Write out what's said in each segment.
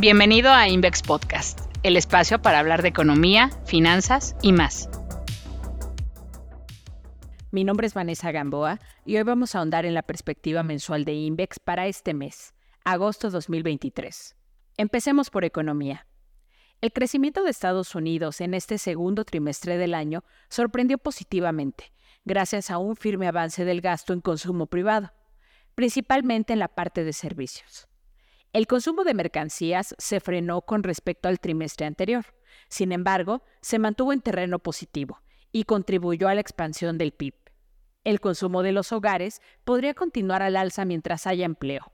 Bienvenido a Invex Podcast, el espacio para hablar de economía, finanzas y más. Mi nombre es Vanessa Gamboa y hoy vamos a ahondar en la perspectiva mensual de Invex para este mes, agosto 2023. Empecemos por economía. El crecimiento de Estados Unidos en este segundo trimestre del año sorprendió positivamente, gracias a un firme avance del gasto en consumo privado, principalmente en la parte de servicios. El consumo de mercancías se frenó con respecto al trimestre anterior. Sin embargo, se mantuvo en terreno positivo y contribuyó a la expansión del PIB. El consumo de los hogares podría continuar al alza mientras haya empleo.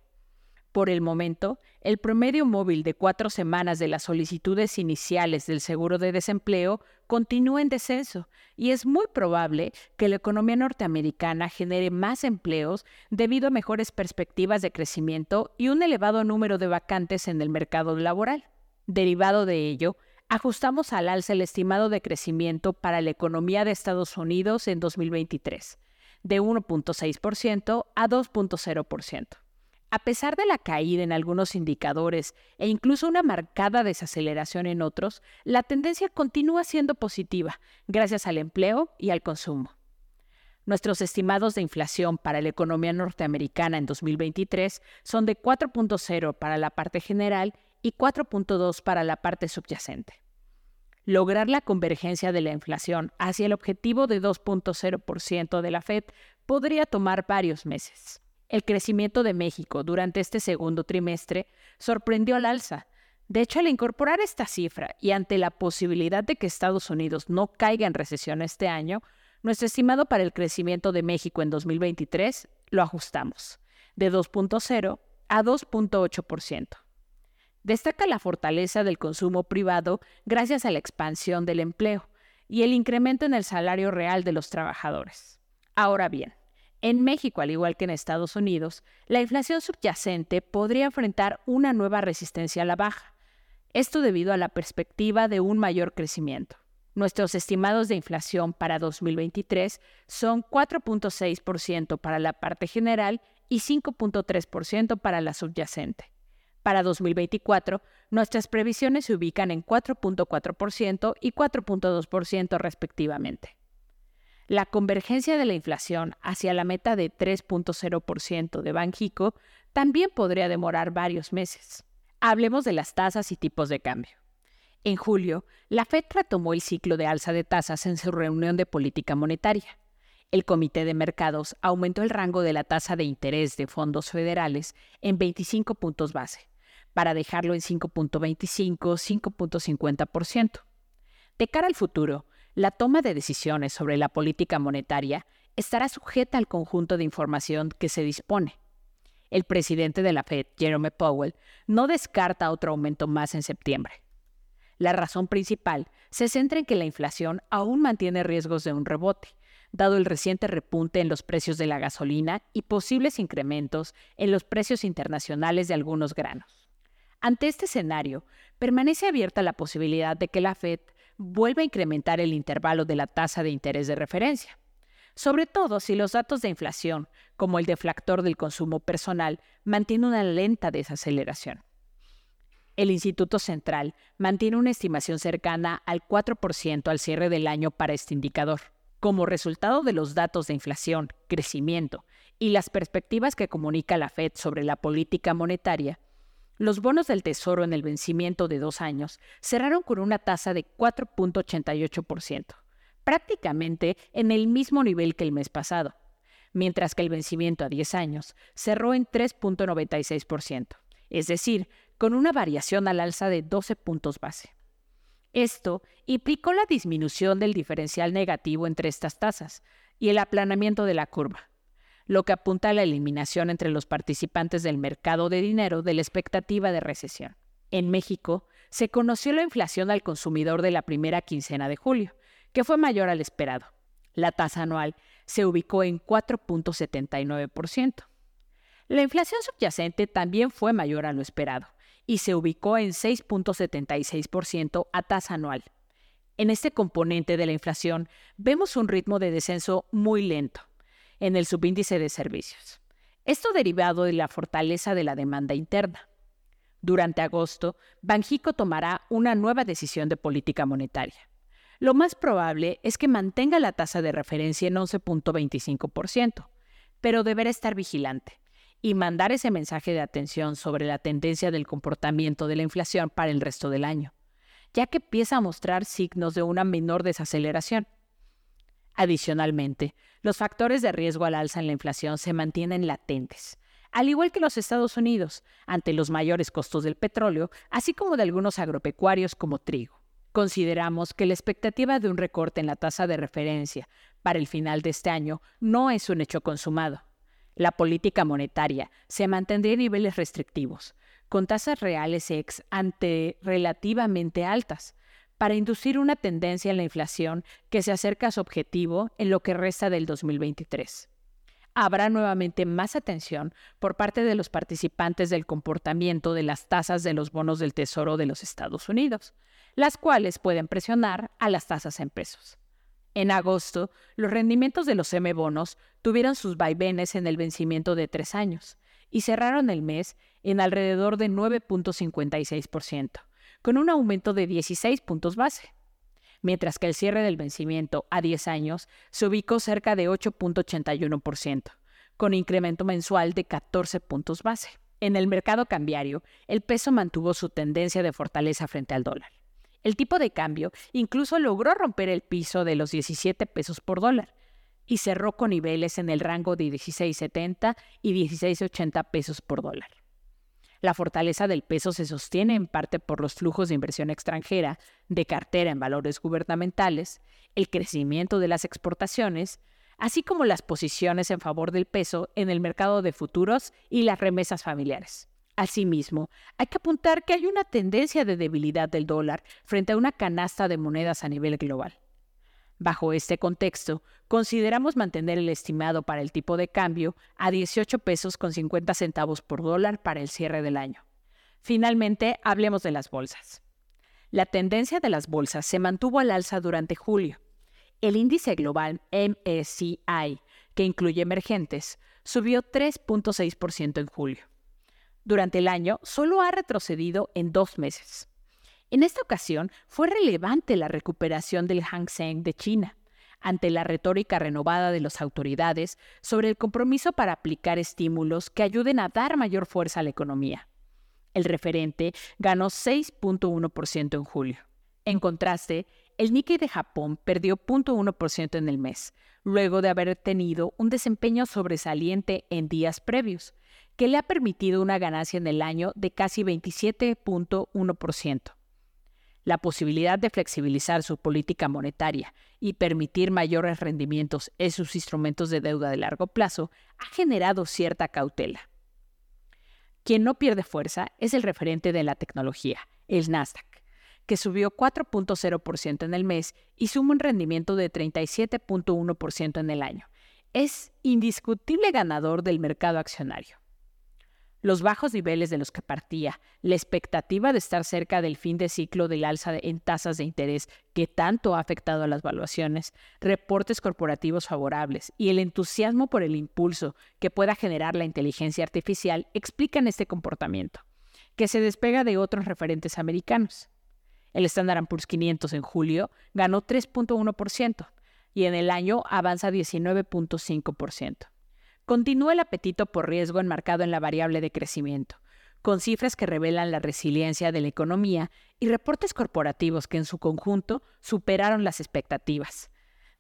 Por el momento, el promedio móvil de cuatro semanas de las solicitudes iniciales del seguro de desempleo continúa en descenso y es muy probable que la economía norteamericana genere más empleos debido a mejores perspectivas de crecimiento y un elevado número de vacantes en el mercado laboral. Derivado de ello, ajustamos al alza el estimado de crecimiento para la economía de Estados Unidos en 2023, de 1.6% a 2.0%. A pesar de la caída en algunos indicadores e incluso una marcada desaceleración en otros, la tendencia continúa siendo positiva gracias al empleo y al consumo. Nuestros estimados de inflación para la economía norteamericana en 2023 son de 4.0 para la parte general y 4.2 para la parte subyacente. Lograr la convergencia de la inflación hacia el objetivo de 2.0% de la Fed podría tomar varios meses. El crecimiento de México durante este segundo trimestre sorprendió al alza. De hecho, al incorporar esta cifra y ante la posibilidad de que Estados Unidos no caiga en recesión este año, nuestro estimado para el crecimiento de México en 2023 lo ajustamos de 2.0 a 2.8%. Destaca la fortaleza del consumo privado gracias a la expansión del empleo y el incremento en el salario real de los trabajadores. Ahora bien, en México, al igual que en Estados Unidos, la inflación subyacente podría enfrentar una nueva resistencia a la baja, esto debido a la perspectiva de un mayor crecimiento. Nuestros estimados de inflación para 2023 son 4.6% para la parte general y 5.3% para la subyacente. Para 2024, nuestras previsiones se ubican en 4.4% y 4.2% respectivamente. La convergencia de la inflación hacia la meta de 3.0% de Banjico también podría demorar varios meses. Hablemos de las tasas y tipos de cambio. En julio, la Fed retomó el ciclo de alza de tasas en su reunión de política monetaria. El Comité de Mercados aumentó el rango de la tasa de interés de fondos federales en 25 puntos base, para dejarlo en 5.25-5.50%. De cara al futuro, la toma de decisiones sobre la política monetaria estará sujeta al conjunto de información que se dispone. El presidente de la Fed, Jerome Powell, no descarta otro aumento más en septiembre. La razón principal se centra en que la inflación aún mantiene riesgos de un rebote, dado el reciente repunte en los precios de la gasolina y posibles incrementos en los precios internacionales de algunos granos. Ante este escenario, permanece abierta la posibilidad de que la Fed vuelve a incrementar el intervalo de la tasa de interés de referencia, sobre todo si los datos de inflación, como el deflactor del consumo personal, mantienen una lenta desaceleración. El Instituto Central mantiene una estimación cercana al 4% al cierre del año para este indicador. Como resultado de los datos de inflación, crecimiento y las perspectivas que comunica la Fed sobre la política monetaria, los bonos del Tesoro en el vencimiento de dos años cerraron con una tasa de 4.88%, prácticamente en el mismo nivel que el mes pasado, mientras que el vencimiento a 10 años cerró en 3.96%, es decir, con una variación al alza de 12 puntos base. Esto implicó la disminución del diferencial negativo entre estas tasas y el aplanamiento de la curva, lo que apunta a la eliminación entre los participantes del mercado de dinero de la expectativa de recesión. En México, se conoció la inflación al consumidor de la primera quincena de julio, que fue mayor al esperado. La tasa anual se ubicó en 4.79%. La inflación subyacente también fue mayor a lo esperado y se ubicó en 6.76% a tasa anual. En este componente de la inflación vemos un ritmo de descenso muy lento, en el subíndice de servicios. Esto derivado de la fortaleza de la demanda interna. Durante agosto, Banjico tomará una nueva decisión de política monetaria. Lo más probable es que mantenga la tasa de referencia en 11.25%, pero deberá estar vigilante y mandar ese mensaje de atención sobre la tendencia del comportamiento de la inflación para el resto del año, ya que empieza a mostrar signos de una menor desaceleración. Adicionalmente, los factores de riesgo al alza en la inflación se mantienen latentes, al igual que los Estados Unidos, ante los mayores costos del petróleo, así como de algunos agropecuarios como trigo. Consideramos que la expectativa de un recorte en la tasa de referencia para el final de este año no es un hecho consumado. La política monetaria se mantendría en niveles restrictivos, con tasas reales ex ante relativamente altas, para inducir una tendencia en la inflación que se acerca a su objetivo en lo que resta del 2023 habrá nuevamente más atención por parte de los participantes del comportamiento de las tasas de los bonos del Tesoro de los Estados Unidos, las cuales pueden presionar a las tasas en pesos. En agosto, los rendimientos de los M-bonos tuvieron sus vaivenes en el vencimiento de tres años y cerraron el mes en alrededor de 9.56%, con un aumento de 16 puntos base mientras que el cierre del vencimiento a 10 años se ubicó cerca de 8.81%, con incremento mensual de 14 puntos base. En el mercado cambiario, el peso mantuvo su tendencia de fortaleza frente al dólar. El tipo de cambio incluso logró romper el piso de los 17 pesos por dólar y cerró con niveles en el rango de 16.70 y 16.80 pesos por dólar. La fortaleza del peso se sostiene en parte por los flujos de inversión extranjera, de cartera en valores gubernamentales, el crecimiento de las exportaciones, así como las posiciones en favor del peso en el mercado de futuros y las remesas familiares. Asimismo, hay que apuntar que hay una tendencia de debilidad del dólar frente a una canasta de monedas a nivel global. Bajo este contexto, consideramos mantener el estimado para el tipo de cambio a 18 pesos con 50 centavos por dólar para el cierre del año. Finalmente, hablemos de las bolsas. La tendencia de las bolsas se mantuvo al alza durante julio. El índice global MSCI, que incluye emergentes, subió 3.6% en julio. Durante el año solo ha retrocedido en dos meses. En esta ocasión fue relevante la recuperación del Hang Seng de China, ante la retórica renovada de las autoridades sobre el compromiso para aplicar estímulos que ayuden a dar mayor fuerza a la economía. El referente ganó 6.1% en julio. En contraste, el Nikkei de Japón perdió 0.1% en el mes, luego de haber tenido un desempeño sobresaliente en días previos, que le ha permitido una ganancia en el año de casi 27.1% la posibilidad de flexibilizar su política monetaria y permitir mayores rendimientos en sus instrumentos de deuda de largo plazo ha generado cierta cautela. Quien no pierde fuerza es el referente de la tecnología, el Nasdaq, que subió 4.0% en el mes y suma un rendimiento de 37.1% en el año. Es indiscutible ganador del mercado accionario los bajos niveles de los que partía, la expectativa de estar cerca del fin de ciclo del alza en tasas de interés que tanto ha afectado a las valuaciones, reportes corporativos favorables y el entusiasmo por el impulso que pueda generar la inteligencia artificial explican este comportamiento, que se despega de otros referentes americanos. El Standard Poor's 500 en julio ganó 3.1% y en el año avanza 19.5%. Continúa el apetito por riesgo enmarcado en la variable de crecimiento, con cifras que revelan la resiliencia de la economía y reportes corporativos que en su conjunto superaron las expectativas.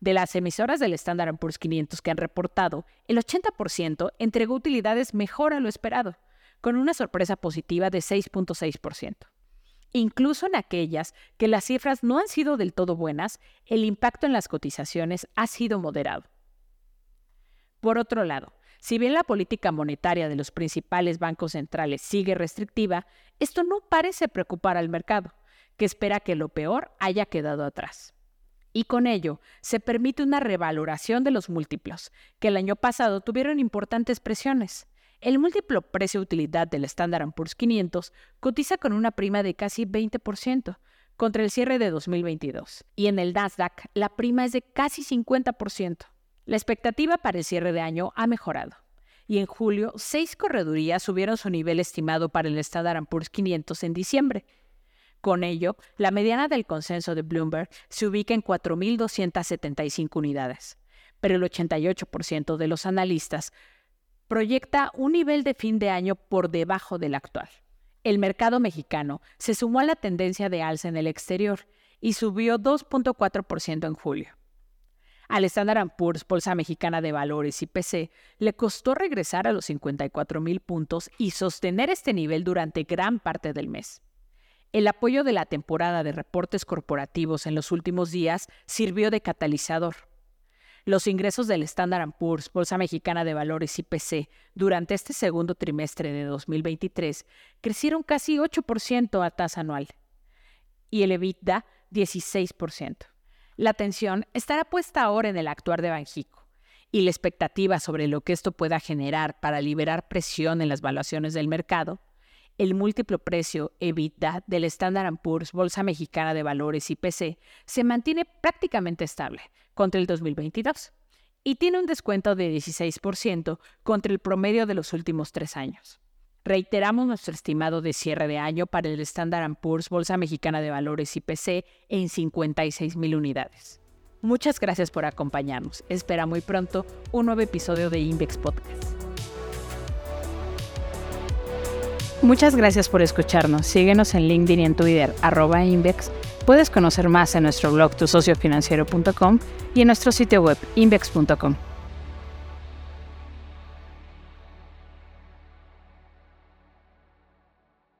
De las emisoras del Standard Poor's 500 que han reportado, el 80% entregó utilidades mejor a lo esperado, con una sorpresa positiva de 6.6%. Incluso en aquellas que las cifras no han sido del todo buenas, el impacto en las cotizaciones ha sido moderado. Por otro lado, si bien la política monetaria de los principales bancos centrales sigue restrictiva, esto no parece preocupar al mercado, que espera que lo peor haya quedado atrás. Y con ello, se permite una revaloración de los múltiplos, que el año pasado tuvieron importantes presiones. El múltiplo precio-utilidad del Standard Poor's 500 cotiza con una prima de casi 20% contra el cierre de 2022, y en el Nasdaq la prima es de casi 50%. La expectativa para el cierre de año ha mejorado y en julio seis corredurías subieron su nivel estimado para el Standard Poor's 500 en diciembre. Con ello, la mediana del consenso de Bloomberg se ubica en 4.275 unidades, pero el 88% de los analistas proyecta un nivel de fin de año por debajo del actual. El mercado mexicano se sumó a la tendencia de alza en el exterior y subió 2.4% en julio. Al Standard Poor's, Bolsa Mexicana de Valores y PC, le costó regresar a los 54 mil puntos y sostener este nivel durante gran parte del mes. El apoyo de la temporada de reportes corporativos en los últimos días sirvió de catalizador. Los ingresos del Standard Poor's, Bolsa Mexicana de Valores y PC, durante este segundo trimestre de 2023 crecieron casi 8% a tasa anual y el EBITDA 16%. La atención estará puesta ahora en el actuar de Banjico y la expectativa sobre lo que esto pueda generar para liberar presión en las valuaciones del mercado, el múltiplo precio EBITDA del Standard Poor's Bolsa Mexicana de Valores IPC se mantiene prácticamente estable contra el 2022 y tiene un descuento de 16% contra el promedio de los últimos tres años. Reiteramos nuestro estimado de cierre de año para el Standard Poor's Bolsa Mexicana de Valores IPC en 56 mil unidades. Muchas gracias por acompañarnos. Espera muy pronto un nuevo episodio de Invex Podcast. Muchas gracias por escucharnos. Síguenos en LinkedIn y en Twitter, arroba Invex. Puedes conocer más en nuestro blog tusociofinanciero.com y en nuestro sitio web invex.com.